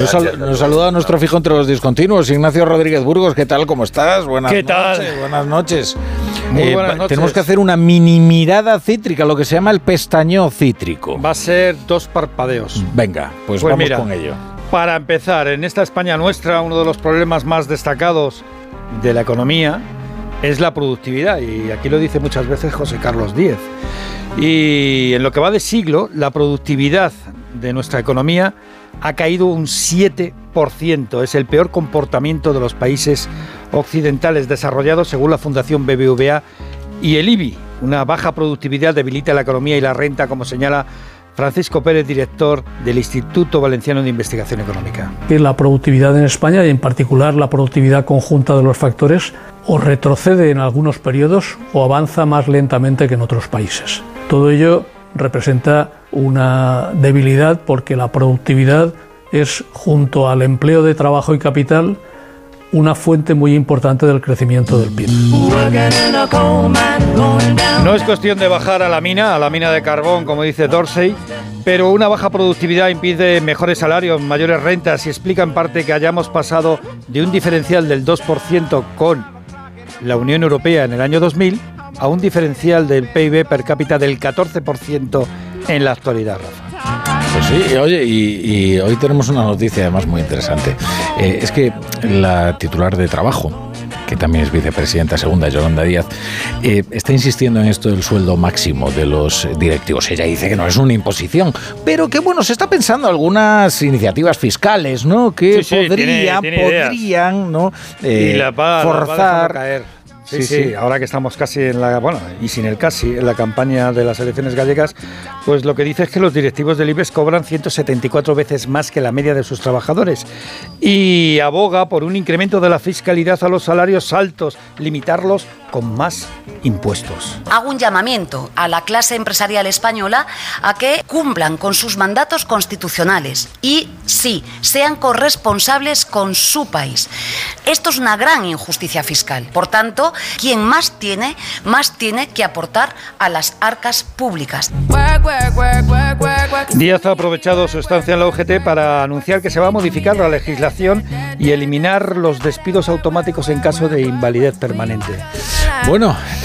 Nos, sal- nos saluda a nuestro fijo entre los discontinuos, Ignacio Rodríguez Burgos. ¿Qué tal? ¿Cómo estás? Buenas ¿Qué tal? noches. Buenas noches. Muy Eh, buenas noches. Tenemos que hacer una mini mirada cítrica, lo que se llama el pestañeo cítrico. Va a ser dos parpadeos. Venga, pues, Pues vamos mira. con ello. Para empezar, en esta España nuestra, uno de los problemas más destacados de la economía es la productividad. Y aquí lo dice muchas veces José Carlos Díez. Y en lo que va de siglo, la productividad de nuestra economía ha caído un 7%. Es el peor comportamiento de los países occidentales desarrollados según la Fundación BBVA y el IBI. Una baja productividad debilita la economía y la renta, como señala Francisco Pérez, director del Instituto Valenciano de Investigación Económica. la productividad en España y en particular la productividad conjunta de los factores o retrocede en algunos periodos o avanza más lentamente que en otros países. Todo ello representa una debilidad porque la productividad es junto al empleo de trabajo y capital una fuente muy importante del crecimiento del PIB. No es cuestión de bajar a la mina, a la mina de carbón, como dice Dorsey, pero una baja productividad impide mejores salarios, mayores rentas y explica en parte que hayamos pasado de un diferencial del 2% con la Unión Europea en el año 2000 a un diferencial del PIB per cápita del 14% en la actualidad, Rafa. Pues sí, y oye, y, y hoy tenemos una noticia además muy interesante. Eh, es que la titular de trabajo, que también es vicepresidenta segunda, Yolanda Díaz, eh, está insistiendo en esto del sueldo máximo de los directivos. Ella dice que no es una imposición, pero que bueno, se está pensando algunas iniciativas fiscales, ¿no? Que Sí, sí, podrían, tiene- tiene podrían, ¿no? Eh, y la la va forzar. dejando caer. Sí, Sí, ahora que estamos casi en la, bueno, y sin el casi, en la campaña de las elecciones gallegas, pues lo que dice es que los directivos del IBEX cobran 174 veces más que la media de sus trabajadores y aboga por un incremento de la fiscalidad a los salarios altos, limitarlos con más impuestos. Hago un llamamiento a la clase empresarial española a que cumplan con sus mandatos constitucionales y sí, sean corresponsables con su país. Esto es una gran injusticia fiscal. Por tanto, quien más tiene, más tiene que aportar a las arcas públicas. Díaz ha aprovechado su estancia en la UGT para anunciar que se va a modificar la legislación y eliminar los despidos automáticos en caso de invalidez permanente. Bueno,